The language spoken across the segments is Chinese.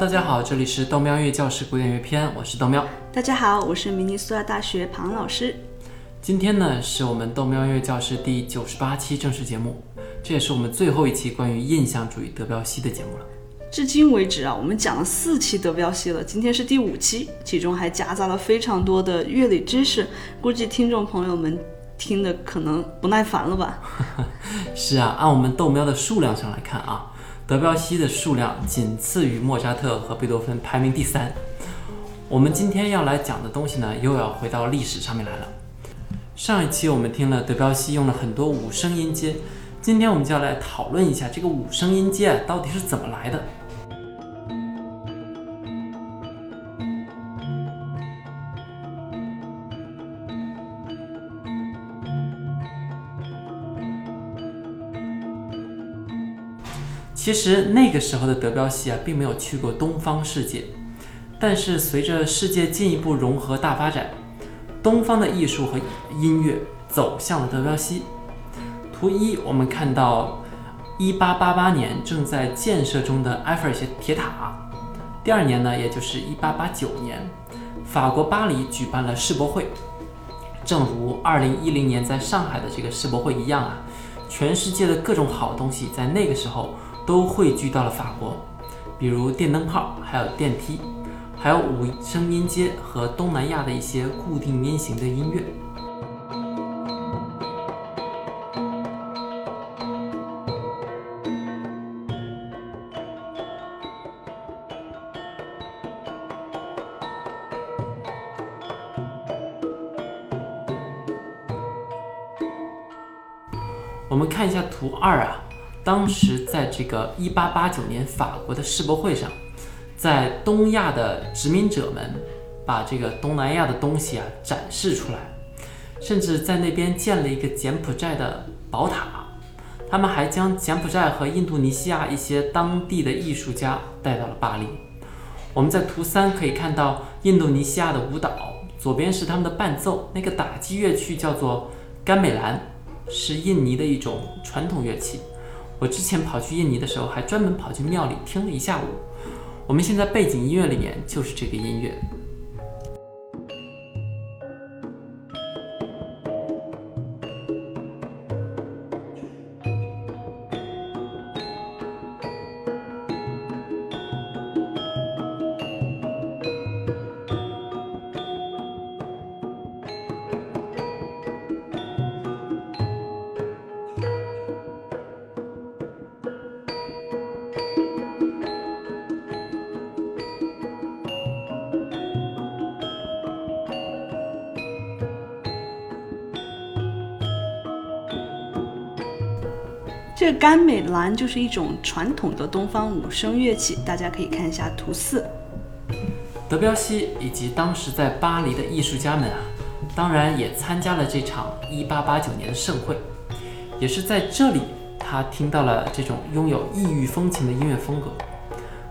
大家好，这里是豆喵乐教室古典乐篇，我是豆喵。大家好，我是明尼苏达大学庞老师。今天呢，是我们豆喵乐教室第九十八期正式节目，这也是我们最后一期关于印象主义德彪西的节目了。至今为止啊，我们讲了四期德彪西了，今天是第五期，其中还夹杂了非常多的乐理知识，估计听众朋友们听的可能不耐烦了吧？是啊，按我们豆喵的数量上来看啊。德彪西的数量仅次于莫扎特和贝多芬，排名第三。我们今天要来讲的东西呢，又要回到历史上面来了。上一期我们听了德彪西用了很多五声音阶，今天我们就要来讨论一下这个五声音阶到底是怎么来的。其实那个时候的德彪西啊，并没有去过东方世界，但是随着世界进一步融合大发展，东方的艺术和音乐走向了德彪西。图一，我们看到1888年正在建设中的埃菲尔铁塔。第二年呢，也就是1889年，法国巴黎举办了世博会。正如2010年在上海的这个世博会一样啊，全世界的各种好东西在那个时候。都汇聚到了法国，比如电灯泡，还有电梯，还有五声音阶和东南亚的一些固定音型的音乐。我们看一下图二啊。当时在这个一八八九年法国的世博会上，在东亚的殖民者们把这个东南亚的东西啊展示出来，甚至在那边建了一个柬埔寨的宝塔。他们还将柬埔寨和印度尼西亚一些当地的艺术家带到了巴黎。我们在图三可以看到印度尼西亚的舞蹈，左边是他们的伴奏，那个打击乐器叫做甘美兰，是印尼的一种传统乐器。我之前跑去印尼的时候，还专门跑去庙里听了一下午。我们现在背景音乐里面就是这个音乐。这个甘美兰就是一种传统的东方五声乐器，大家可以看一下图四。德彪西以及当时在巴黎的艺术家们啊，当然也参加了这场1889年的盛会，也是在这里他听到了这种拥有异域风情的音乐风格。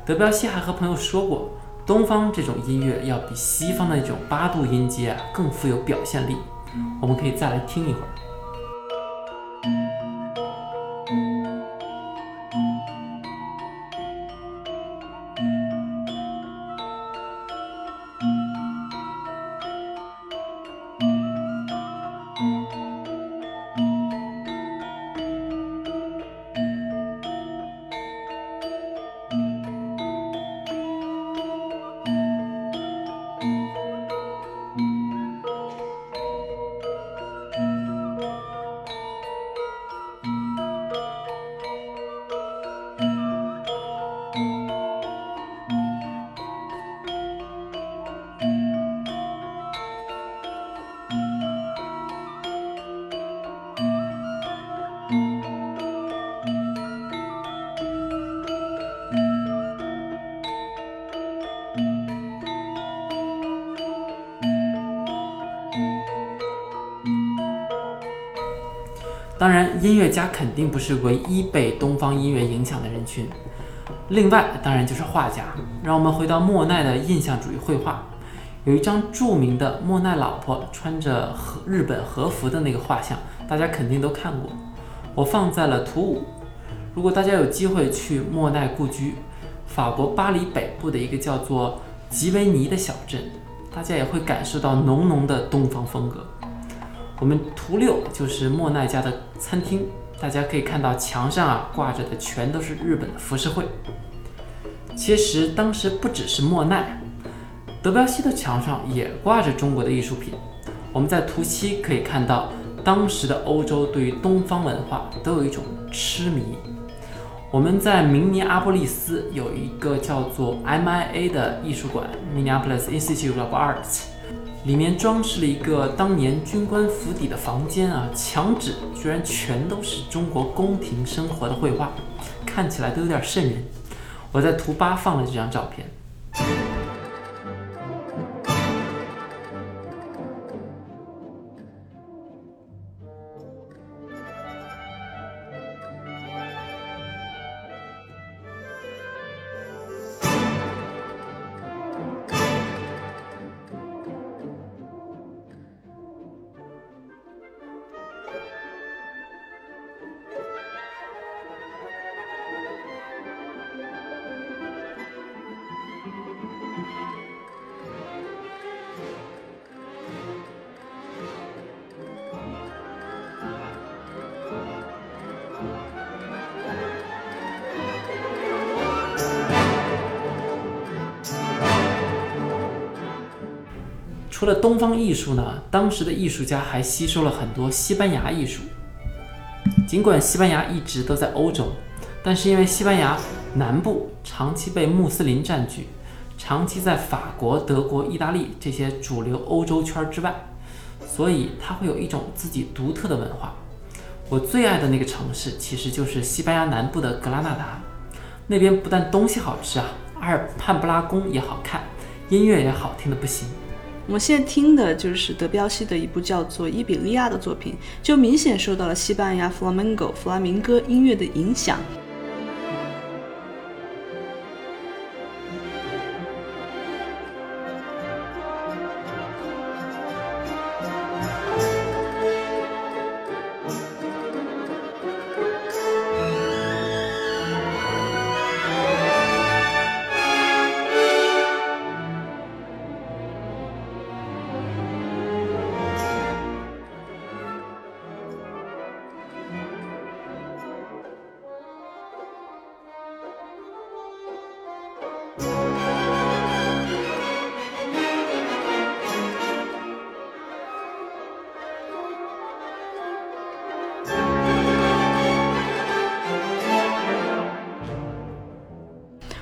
德彪西还和朋友说过，东方这种音乐要比西方的那种八度音阶啊更富有表现力。我们可以再来听一会儿。当然，音乐家肯定不是唯一被东方音乐影响的人群。另外，当然就是画家。让我们回到莫奈的印象主义绘画，有一张著名的莫奈老婆穿着和日本和服的那个画像，大家肯定都看过。我放在了图五。如果大家有机会去莫奈故居，法国巴黎北部的一个叫做吉维尼的小镇，大家也会感受到浓浓的东方风格。我们图六就是莫奈家的餐厅，大家可以看到墙上啊挂着的全都是日本的浮世绘。其实当时不只是莫奈，德彪西的墙上也挂着中国的艺术品。我们在图七可以看到，当时的欧洲对于东方文化都有一种痴迷。我们在明尼阿波利斯有一个叫做 MIA 的艺术馆 （Minneapolis Institute of Art 里面装饰了一个当年军官府邸的房间啊，墙纸居然全都是中国宫廷生活的绘画，看起来都有点瘆人。我在图八放了这张照片。除了东方艺术呢，当时的艺术家还吸收了很多西班牙艺术。尽管西班牙一直都在欧洲，但是因为西班牙南部长期被穆斯林占据，长期在法国、德国、意大利这些主流欧洲圈之外，所以它会有一种自己独特的文化。我最爱的那个城市其实就是西班牙南部的格拉纳达，那边不但东西好吃啊，阿尔汉布拉宫也好看，音乐也好听的不行。我们现在听的就是德彪西的一部叫做《伊比利亚》的作品，就明显受到了西班牙 flamenco 弗拉明戈音乐的影响。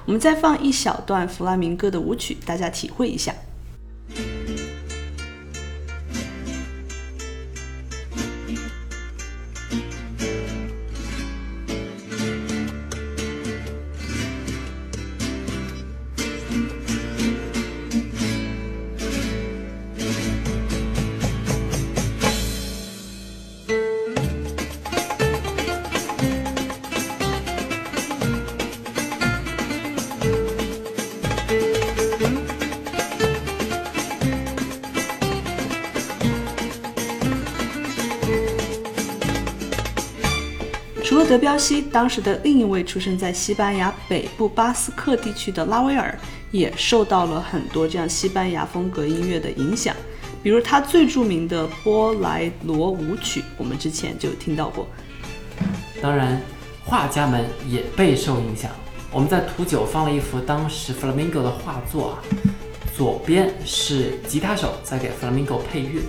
我们再放一小段弗拉明戈的舞曲，大家体会一下。德彪西，当时的另一位出生在西班牙北部巴斯克地区的拉威尔，也受到了很多这样西班牙风格音乐的影响。比如他最著名的波莱罗舞曲，我们之前就听到过。当然，画家们也备受影响。我们在图九放了一幅当时 Flamingo 的画作啊，左边是吉他手在给 Flamingo 配乐。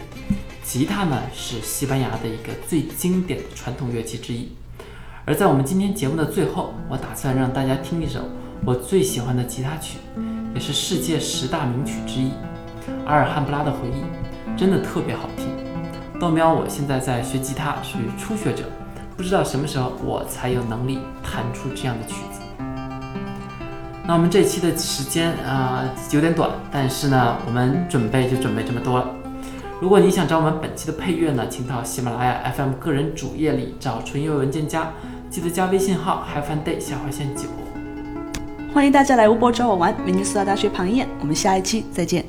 吉他呢是西班牙的一个最经典的传统乐器之一。而在我们今天节目的最后，我打算让大家听一首我最喜欢的吉他曲，也是世界十大名曲之一《阿尔汉布拉的回忆》，真的特别好听。豆喵，我现在在学吉他，属于初学者，不知道什么时候我才有能力弹出这样的曲子。那我们这期的时间啊有点短，但是呢，我们准备就准备这么多了。如果你想找我们本期的配乐呢，请到喜马拉雅 FM 个人主页里找纯音乐文件夹。记得加微信号 Have Fun Day 下划线九，欢迎大家来吴波找我玩，明尼苏达大学庞燕，我们下一期再见。